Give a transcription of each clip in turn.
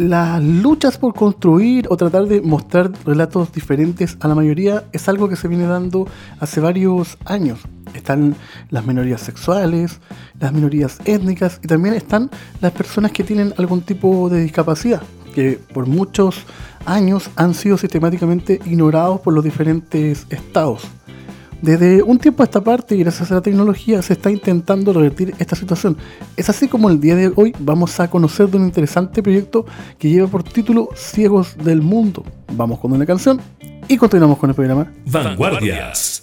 Las luchas por construir o tratar de mostrar relatos diferentes a la mayoría es algo que se viene dando hace varios años. Están las minorías sexuales, las minorías étnicas y también están las personas que tienen algún tipo de discapacidad, que por muchos años han sido sistemáticamente ignorados por los diferentes estados. Desde un tiempo a esta parte gracias a la tecnología se está intentando revertir esta situación. Es así como el día de hoy vamos a conocer de un interesante proyecto que lleva por título Ciegos del Mundo. Vamos con una canción y continuamos con el programa. Vanguardias.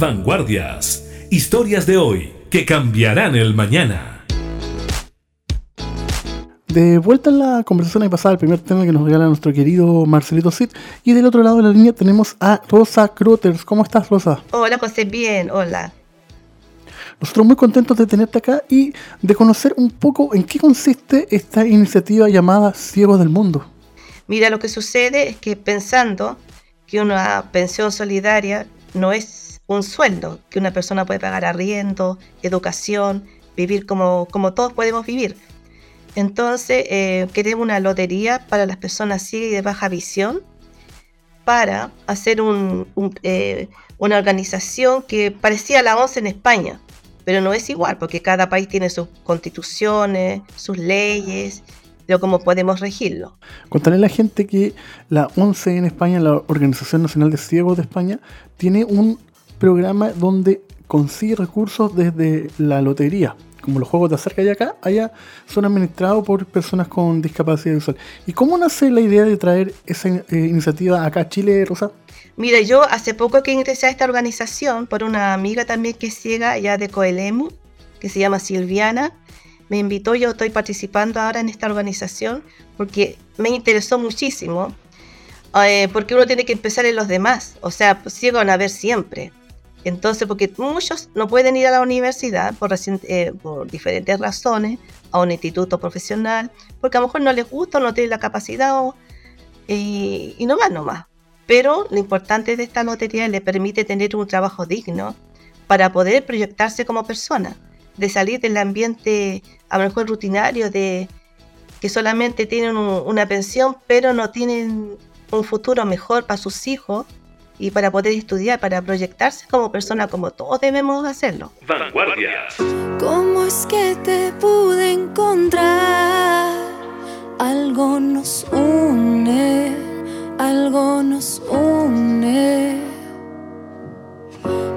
Vanguardias. Historias de hoy que cambiarán el mañana. De vuelta en la conversación y pasada el primer tema que nos regala nuestro querido Marcelito Cid. Y del otro lado de la línea tenemos a Rosa Croters. ¿Cómo estás, Rosa? Hola, José. Bien, hola. Nosotros muy contentos de tenerte acá y de conocer un poco en qué consiste esta iniciativa llamada Ciegos del Mundo. Mira, lo que sucede es que pensando que una pensión solidaria no es un sueldo, que una persona puede pagar arriendo, educación, vivir como, como todos podemos vivir. Entonces, eh, queremos una lotería para las personas ciegas y de baja visión para hacer eh, una organización que parecía la ONCE en España, pero no es igual, porque cada país tiene sus constituciones, sus leyes, pero cómo podemos regirlo. Contaré a la gente que la ONCE en España, la Organización Nacional de Ciegos de España, tiene un programa donde consigue recursos desde la lotería. Como los juegos de azar que hay acá, allá son administrados por personas con discapacidad visual. ¿Y cómo nace la idea de traer esa eh, iniciativa acá a Chile, Rosa? Mira, yo hace poco que ingresé a esta organización por una amiga también que es ciega allá de Coelemu, que se llama Silviana. Me invitó, yo estoy participando ahora en esta organización porque me interesó muchísimo, eh, porque uno tiene que empezar en los demás, o sea, pues, ciego a ver siempre. Entonces, porque muchos no pueden ir a la universidad por, eh, por diferentes razones, a un instituto profesional, porque a lo mejor no les gusta, o no tienen la capacidad y, y no van nomás. Pero lo importante de esta lotería le permite tener un trabajo digno para poder proyectarse como persona, de salir del ambiente a lo mejor rutinario de que solamente tienen una pensión pero no tienen un futuro mejor para sus hijos y para poder estudiar, para proyectarse como persona como todos debemos hacerlo. Vanguardias. ¿Cómo es que te pude encontrar? Algo nos une algo nos une.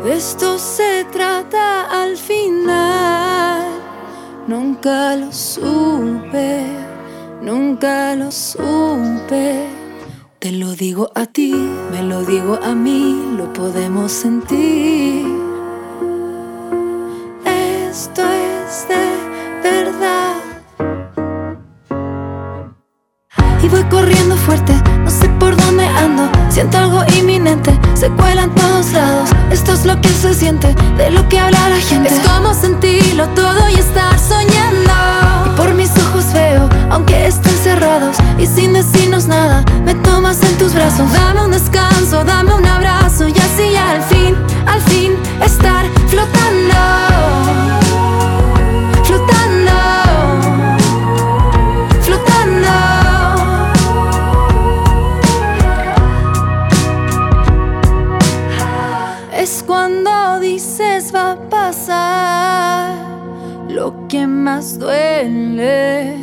De esto se trata al final. Nunca lo supe, nunca lo supe. Te lo digo a ti, me lo digo a mí, lo podemos sentir. Esto es de verdad. Y voy corriendo fuerte Siento algo inminente, se cuela en todos lados. Esto es lo que se siente, de lo que habla la gente. Es como sentirlo todo y estar soñando. Y sin decirnos nada, me tomas en tus brazos. Dame un descanso, dame un abrazo y así al fin, al fin estar flotando. lo que más duele,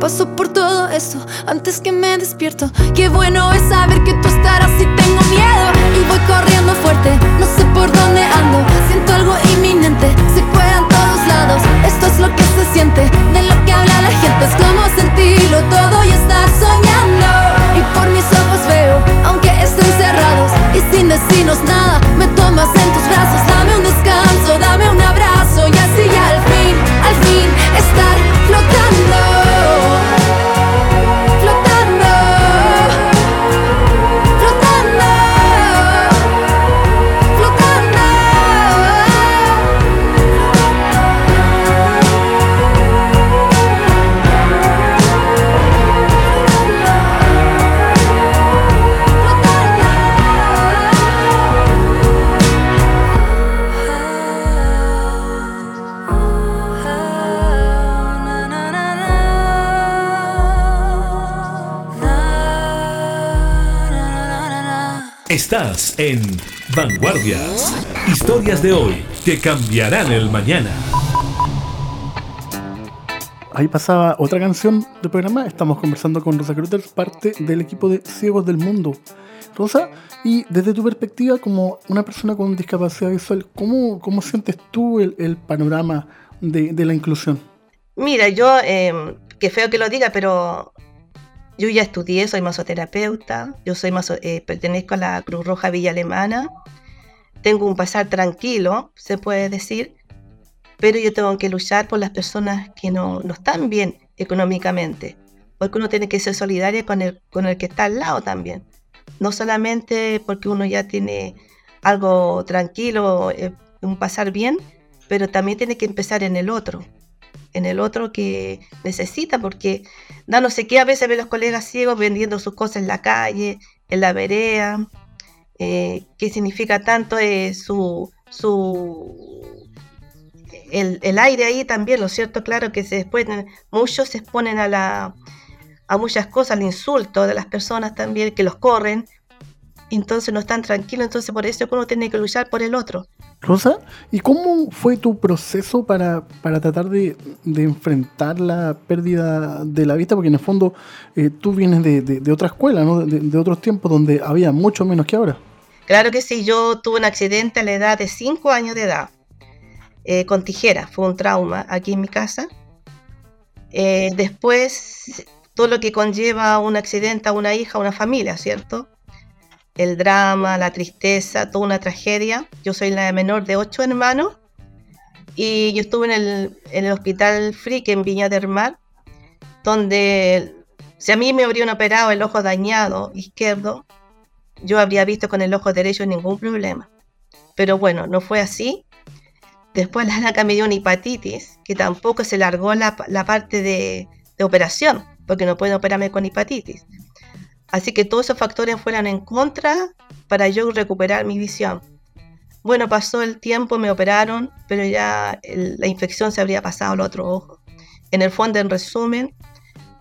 Paso por todo eso antes que me despierto. Qué bueno es saber que tú estarás si tengo miedo. Y voy corriendo fuerte, no sé por dónde ando. Siento algo inminente, se cuelan todos lados. Esto es lo que se siente, de lo que habla la gente. Es como sentirlo todo y estar soñando. Y por mis ojos veo, aunque estén cerrados y sin decirnos nada, me tomas en tus brazos. Dame un descanso, Estás en Vanguardias. Historias de hoy que cambiarán el mañana. Ahí pasaba otra canción del programa. Estamos conversando con Rosa Cruters, parte del equipo de Ciegos del Mundo. Rosa, y desde tu perspectiva como una persona con discapacidad visual, ¿cómo, cómo sientes tú el, panorama de, la inclusión? Mira, yo, eh, que feo que lo diga, pero yo ya estudié, soy masoterapeuta, yo soy eh, pertenezco a la Cruz Roja Villa Alemana, tengo un pasar tranquilo, se puede decir, pero yo tengo que luchar por las personas que no, no están bien económicamente, porque uno tiene que ser solidario con el, con el que está al lado también, no solamente porque uno ya tiene algo tranquilo, eh, un pasar bien, pero también tiene que empezar en el otro en el otro que necesita, porque da no sé qué, a veces ve los colegas ciegos vendiendo sus cosas en la calle, en la vereda, eh, qué significa tanto eh, su, su el, aire ahí también, lo cierto? Claro que se después muchos se exponen a la a muchas cosas, al insulto de las personas también que los corren, entonces no están tranquilos, entonces por eso uno tiene que luchar por el otro. Rosa, ¿y cómo fue tu proceso para, tratar de, enfrentar la pérdida de la vista? Porque en el fondo eh, tú vienes de, otra escuela, ¿no? de, otros tiempos donde había mucho menos que ahora. Claro que sí, yo tuve un accidente a la edad de 5 años de edad, eh, con tijera, fue un trauma aquí en mi casa. Eh, después, todo lo que conlleva un accidente a una hija, a una familia, ¿cierto? El drama, la tristeza, toda una tragedia. Yo soy la menor de ocho hermanos y yo estuve en el, hospital Frick en Viña del Mar, donde si a mí me habrían operado el ojo dañado izquierdo, yo habría visto con el ojo derecho ningún problema. Pero bueno, no fue así. Después la Anaca me dio una hepatitis, que tampoco se largó la, parte de, de operación, porque no pueden operarme con hepatitis. Así que todos esos factores fueron en contra para yo recuperar mi visión. Bueno, pasó el tiempo, me operaron, pero ya la infección se habría pasado al otro ojo. En el fondo, en resumen,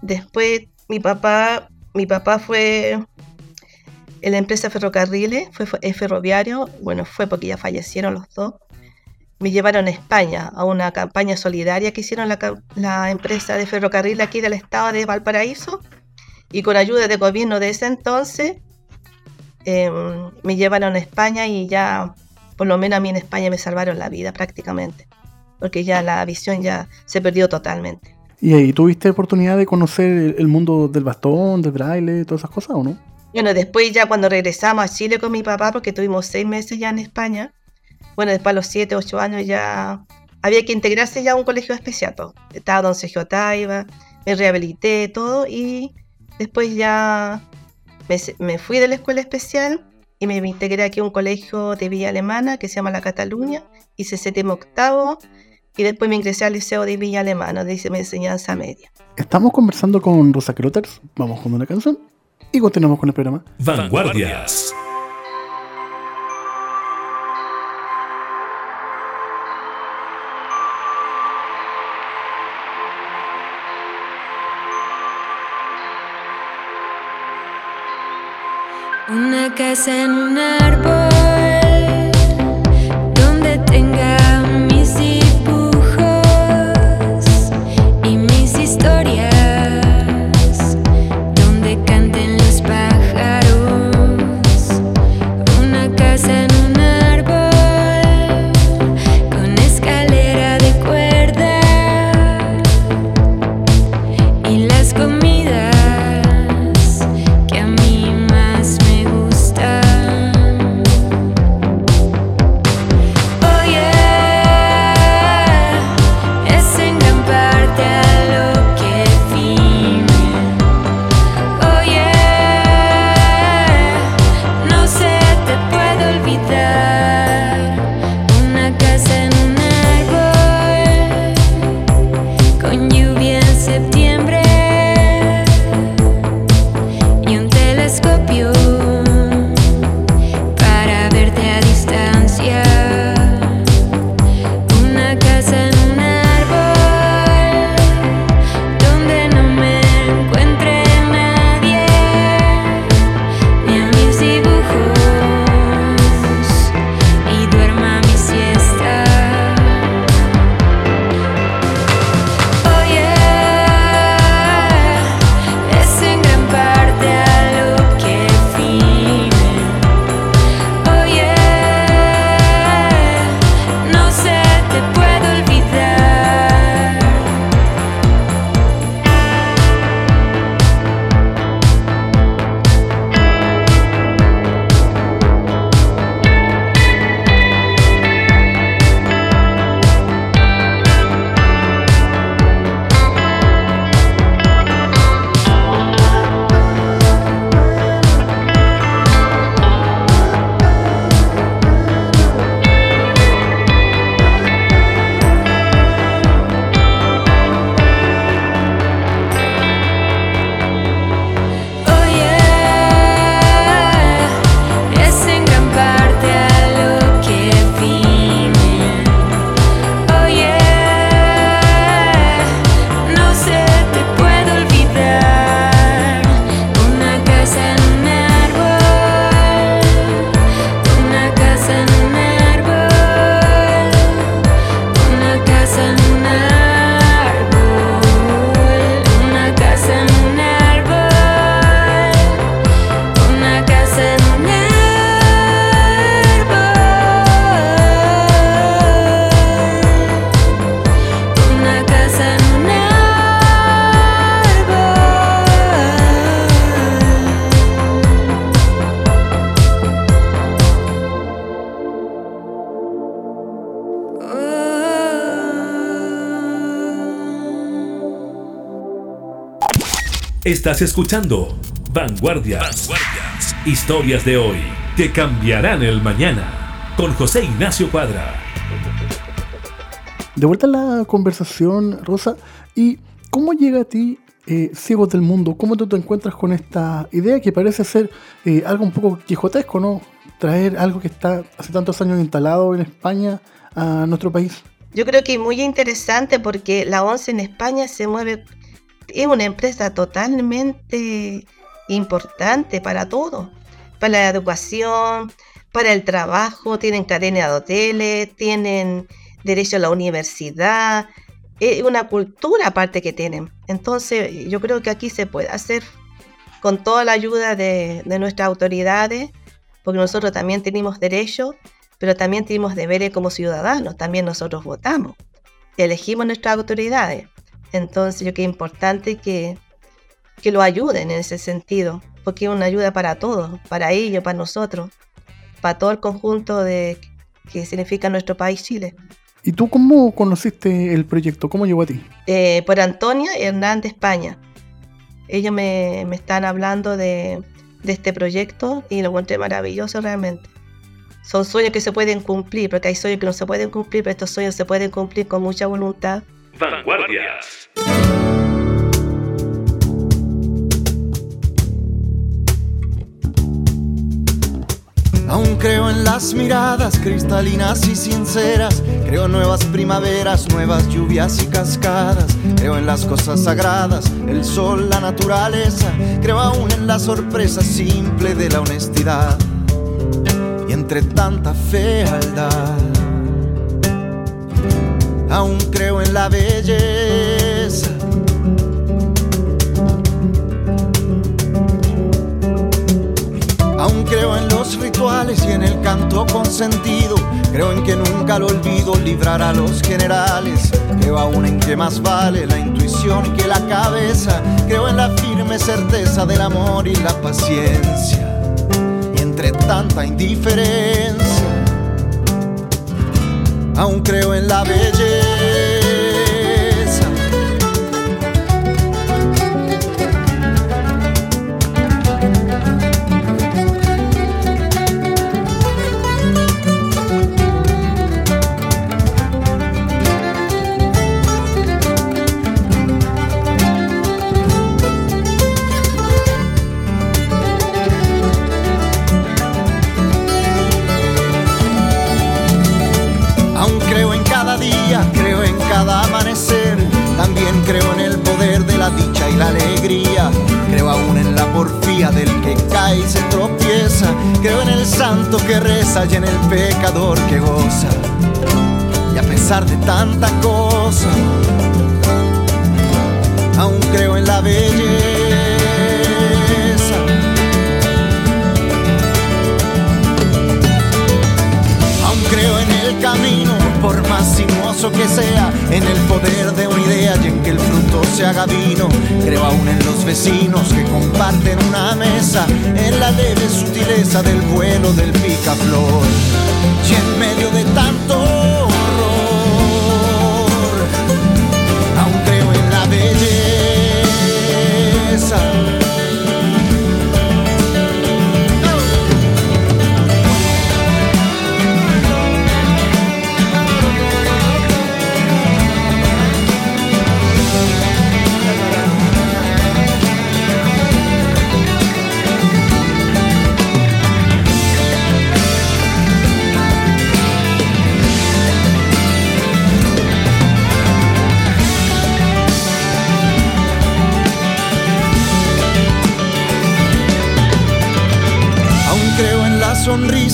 después mi papá, mi papá fue en la empresa ferrocarriles, fue, ferroviario, bueno, fue porque ya fallecieron los dos. Me llevaron a España a una campaña solidaria que hicieron la, la empresa de ferrocarril aquí del estado de Valparaíso y con ayuda del gobierno de ese entonces em, me llevaron a España y ya, por lo menos a mí en España me salvaron la vida prácticamente, porque ya la visión ya se perdió totalmente. ¿Y ahí tuviste oportunidad de conocer el mundo del bastón, del braille, todas esas cosas o no? Bueno, después ya cuando regresamos a Chile con mi papá, porque tuvimos seis meses ya en España, bueno, después a los siete, ocho años ya había que integrarse ya a un colegio especial. Estaba don Sergio Taiba, me rehabilité, todo, y Después ya me, fui de la escuela especial y me integré aquí a un colegio de Villa Alemana que se llama La Cataluña, hice séptimo octavo y después me ingresé al Liceo de Villa Alemana, de hice mi enseñanza media. Estamos conversando con Rosa Croters, vamos con una canción y continuamos con el programa. Vanguardias. Una casa en un árbol Estás escuchando Vanguardias. Historias de hoy que cambiarán el mañana. Con José Ignacio Cuadra. De vuelta a la conversación, Rosa. ¿Y cómo llega a ti eh, Ciegos del Mundo? ¿Cómo tú te encuentras con esta idea que parece ser eh, algo un poco quijotesco, ¿no? Traer algo que está hace tantos años instalado en España a nuestro país. Yo creo que es muy interesante porque la ONCE en España se mueve, es una empresa totalmente importante para todo, para la educación, para el trabajo, tienen cadena de hoteles, tienen derecho a la universidad, es una cultura aparte que tienen. Entonces yo creo que aquí se puede hacer con toda la ayuda de, de nuestras autoridades, porque nosotros también tenemos derecho pero también tenemos deberes como ciudadanos, también nosotros votamos, elegimos nuestras autoridades. Entonces yo creo que es importante que, que lo ayuden en ese sentido, porque es una ayuda para todos, para ellos, para nosotros, para todo el conjunto de que significa nuestro país Chile. ¿Y tú cómo conociste el proyecto? ¿Cómo llegó a ti? Eh, por Antonia Hernández España. Ellos me, me están hablando de, de este proyecto y lo encontré maravilloso realmente son sueños que se pueden cumplir, porque hay sueños que no se pueden cumplir, pero estos sueños se pueden cumplir con mucha voluntad. Vanguardias. Aún creo en las miradas cristalinas y sinceras. Creo en nuevas primaveras, nuevas lluvias y cascadas. Creo en las cosas sagradas, el sol, la naturaleza. Creo aún en la sorpresa simple de la honestidad entre tanta fealdad. Aún creo en la belleza. Aún creo en los rituales y en el canto con sentido. Creo en que nunca lo olvido librar a los generales. Creo aún en que más vale la intuición que la cabeza. Creo en la firme certeza del amor y la paciencia tanta indiferencia. Aún creo en la belleza Creo aún en la porfía del que cae y se tropieza. Creo en el santo que reza y en el pecador que goza. Y a pesar de tanta cosa, aún creo en la belleza. Aún creo en el camino por más sinuoso que sea, en el poder de una idea y en que el fruto se haga vino. Creo aún en los vecinos que comparten una mesa, en la leve sutileza del vuelo del picaflor. Y en medio de tanto horror, aún creo en la belleza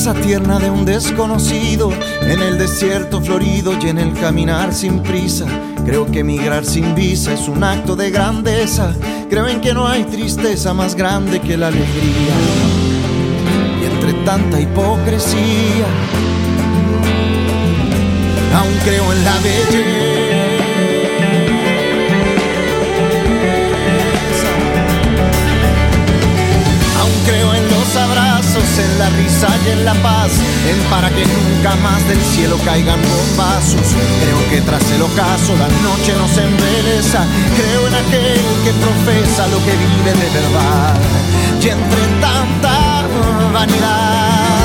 sonrisa tierna de un desconocido en el desierto florido y en el caminar sin prisa. Creo que migrar sin visa es un acto de grandeza. Creo en que no hay tristeza más grande que la alegría. Y entre tanta hipocresía, aún creo en la belleza. En en la risa y en la paz, ven para que nunca más del cielo caigan bombazos. Creo que tras el ocaso la noche nos embeleza. Creo en aquel que profesa lo que vive de verdad. Y entre tanta vanidad,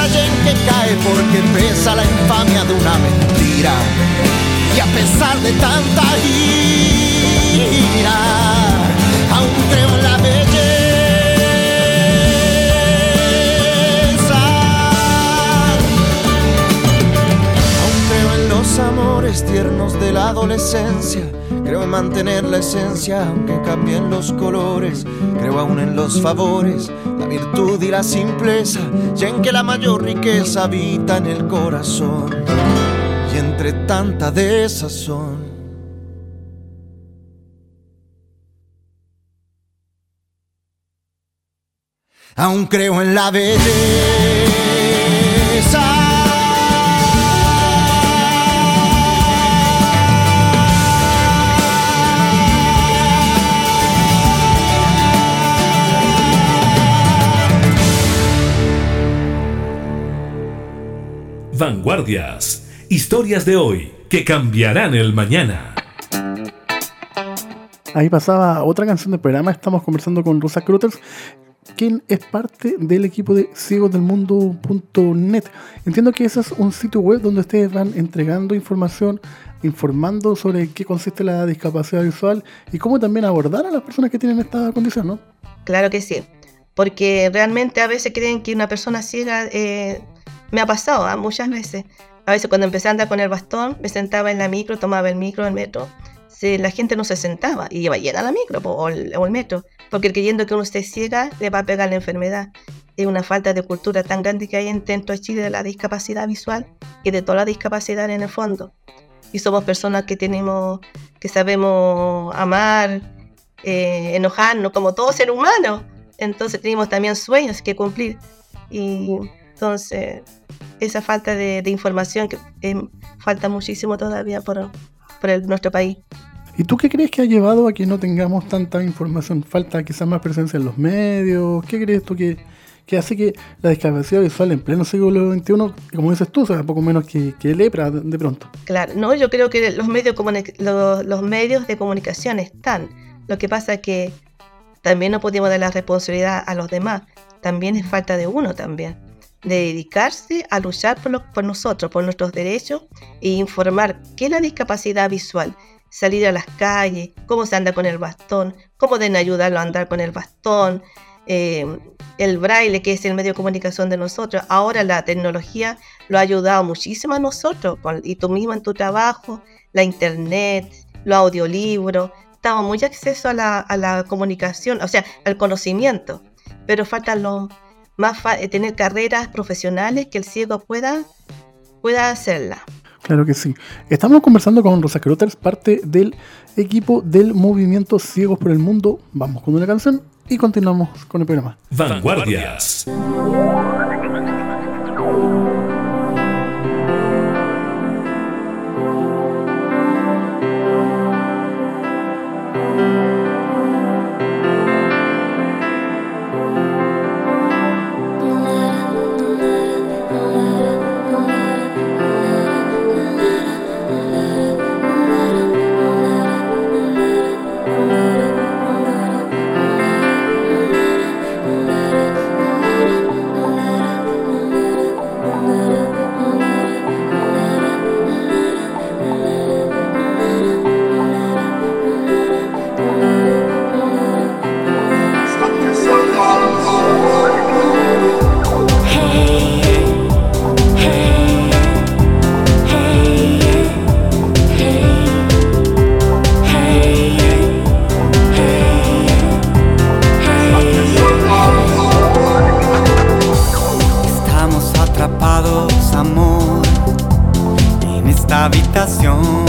promesa y en que cae porque pesa la infamia de una mentira. Y a pesar de tanta ira, aún creo en la belleza. Aún creo en los amores tiernos de la adolescencia. Creo en mantener la esencia, aunque cambien los colores. Creo aún en los favores, la virtud la simpleza. Y en que la mayor riqueza habita en el corazón. Y entre tanta desazón. Aún creo en la belleza. Vanguardias. Historias de hoy que cambiarán el mañana. Ahí pasaba otra canción del programa. Estamos conversando con Rosa Crotters, quien es parte del equipo de ciegosdelmundo.net. Entiendo que ese es un sitio web donde ustedes van entregando información, informando sobre qué consiste la discapacidad visual y cómo también abordar a las personas que tienen esta condición, ¿no? Claro que sí, porque realmente a veces creen que una persona ciega, eh, me ha pasado ¿ah? muchas veces, a veces cuando empecé a andar con el bastón, me sentaba en la micro, tomaba el micro, el metro, se- la gente no se sentaba y iba llena la micro po, o el, o el metro, porque creyendo que uno esté ciega le va a pegar la enfermedad. Es una falta de cultura tan grande que hay en- dentro de Chile de la discapacidad visual y de toda la discapacidad en el fondo. Y somos personas que tenemos, que sabemos amar, eh, enojarnos como todo ser humano. Entonces tenemos también sueños que cumplir. Y entonces esa falta de, de información que eh, falta muchísimo todavía por, por el- nuestro país. ¿Y tú qué crees que ha llevado a que no tengamos tanta información? ¿Falta quizás más presencia en los medios? ¿Qué crees tú que, que hace que la discapacidad visual en pleno siglo XXI, como dices tú, sea poco menos que, que lepra de, pronto? Claro, no, yo creo que los medios, los, los medios de comunicación están. Lo que pasa es que también no podemos dar la responsabilidad a los demás. También es falta de uno también. De dedicarse a luchar por, nosotros, por nuestros derechos e informar qué es la discapacidad visual. Salir a las calles, cómo se anda con el bastón, cómo deben ayudarlo a andar con el bastón, eh, el braille, que es el medio de comunicación de nosotros. Ahora la tecnología lo ha ayudado muchísimo a nosotros, y tú mismo en tu trabajo, la internet, los audiolibros, estamos muy acceso a la, a la comunicación, o sea, al conocimiento, pero falta lo más fa- eh, tener carreras profesionales que el ciego pueda, pueda hacerla. Claro que sí. Estamos conversando con Rosa Crotters, parte del equipo del movimiento Ciegos por el Mundo. Vamos con una canción y continuamos con el programa. Vanguardias. Habitación.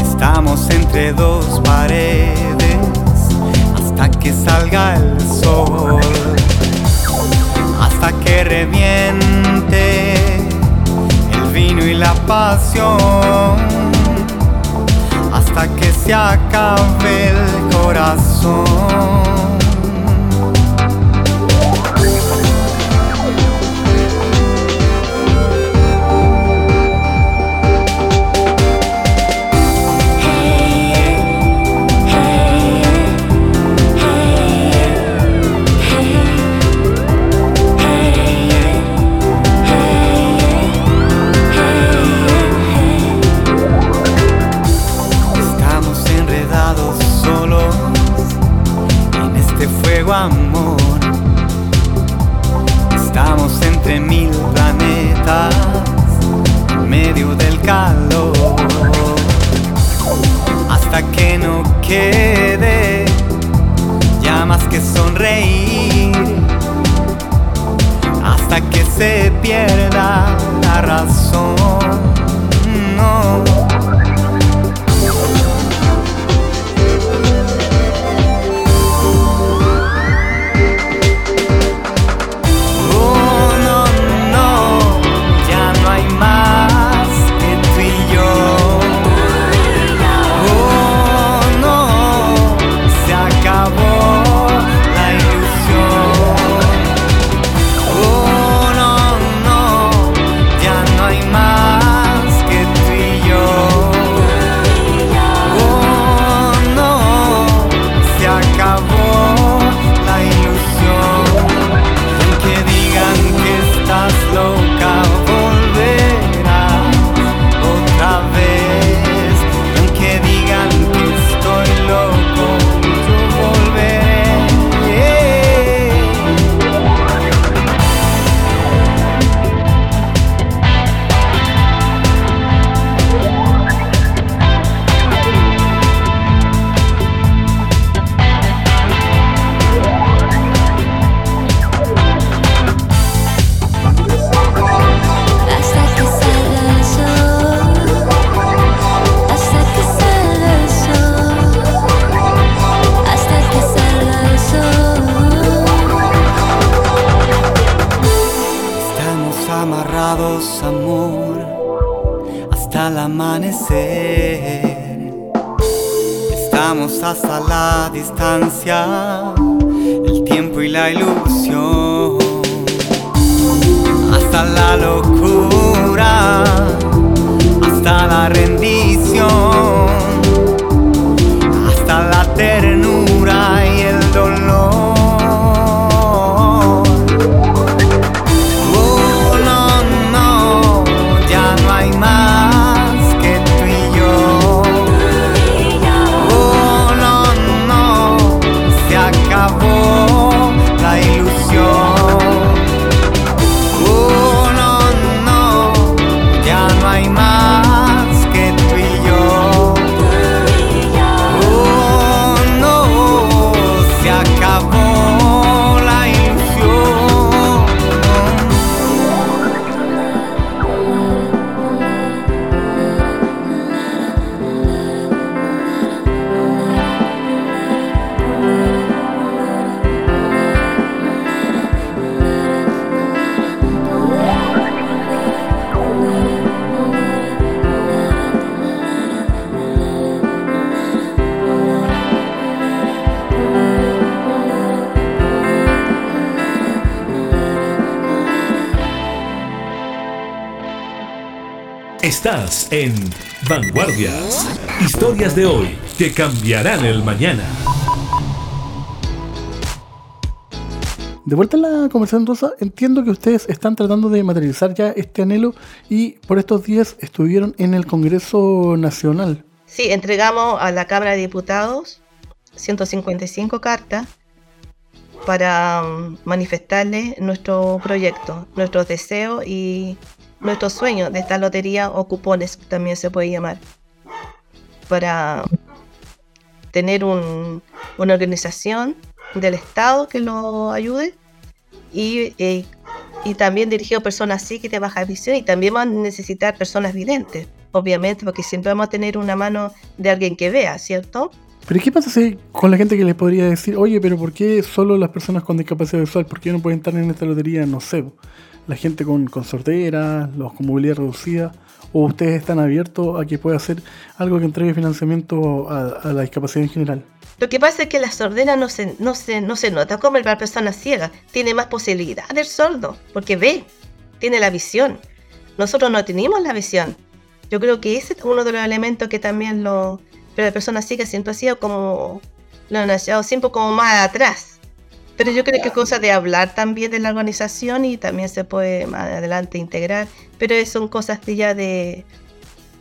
Estamos entre dos paredes hasta que salga el sol, hasta que reviente el vino y la pasión, hasta que se acabe el corazón. amor. Estamos entre mil planetas, medio del calor, hasta que no quede ya más que sonreír, hasta que se pierda la razón. No. Estás en Vanguardias. Historias de hoy que cambiarán el mañana. De vuelta a la conversación rosa, entiendo que ustedes están tratando de materializar ya este anhelo y por estos días estuvieron en el Congreso Nacional. Sí, entregamos a la Cámara de Diputados 155 cartas para mm, manifestarle nuestro proyecto, nuestros deseos y nuestro sueño de esta lotería o cupones, también se puede llamar, para tener una organización del Estado que lo ayude y, eh, y también dirigido a personas así que de baja visión y también van a necesitar personas videntes, obviamente, porque siempre vamos a tener una mano de alguien que vea, ¿cierto? Pero ¿qué pasa si con la gente que les podría decir, oye, pero ¿por qué solo las personas con discapacidad visual? ¿Por qué no pueden estar en esta lotería? No sé, la gente con, con sordera, los con movilidad reducida, o ustedes están abiertos a que pueda hacer algo que entregue financiamiento a, la discapacidad en general. Lo que pasa es que la sordera no se, no se, no se nota como la persona ciega. Tiene más posibilidad del sordo, porque ve, tiene la visión. Nosotros no tenemos la visión. Yo creo que ese es uno de los elementos que también lo... Pero la persona ciega siempre ha sido como... Lo han nacido siempre como más atrás. Pero yo creo que es cosa de hablar también de la organización y también se puede más adelante integrar. Pero son cosas de ya de,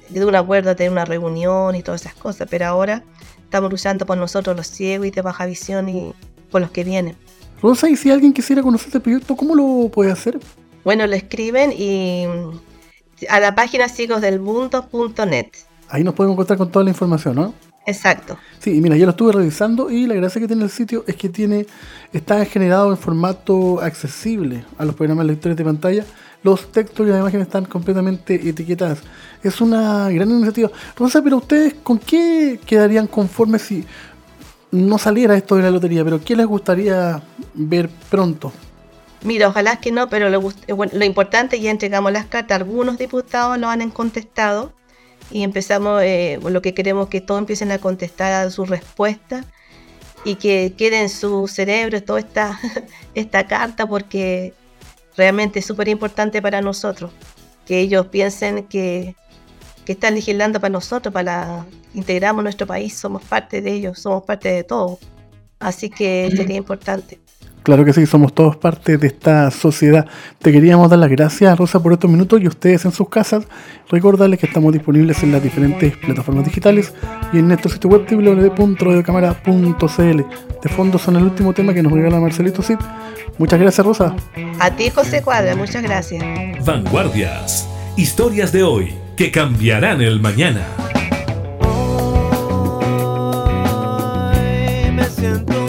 de un acuerdo, de una reunión y todas esas cosas. Pero ahora estamos luchando por nosotros los ciegos y de baja visión y por los que vienen. Rosa, y si alguien quisiera conocer este proyecto, ¿cómo lo puede hacer? Bueno, lo escriben y a la página ciegosdelmundo.net. Ahí nos podemos encontrar con toda la información, ¿no? Exacto. Sí, mira, yo lo estuve revisando y la gracia que tiene el sitio es que tiene está generado en formato accesible a los programas lectores de pantalla. Los textos y las imágenes están completamente etiquetadas. Es una gran iniciativa. Rosa, pero ustedes con qué quedarían conformes si no saliera esto de la lotería? Pero ¿qué les gustaría ver pronto? Mira, ojalá que no, pero lo, bueno, lo importante ya entregamos las cartas. Algunos diputados lo han contestado y empezamos, eh, lo que queremos que todos empiecen a contestar a su respuesta y que quede en su cerebro toda esta, esta carta porque realmente es súper importante para nosotros, que ellos piensen que, que están legislando para nosotros, para integramos nuestro país, somos parte de ellos, somos parte de todo. Así que sería importante. Claro que sí, somos todos parte de esta sociedad. Te queríamos dar las gracias, Rosa, por estos minutos y ustedes en sus casas. Recordarles que estamos disponibles en las diferentes plataformas digitales y en nuestro sitio web www.radiocamara.cl. De fondo son el último tema que nos regala Marcelito Cid. Muchas gracias, Rosa. A ti, José Cuadra, muchas gracias. Vanguardias. Historias de hoy que cambiarán el mañana. te hemos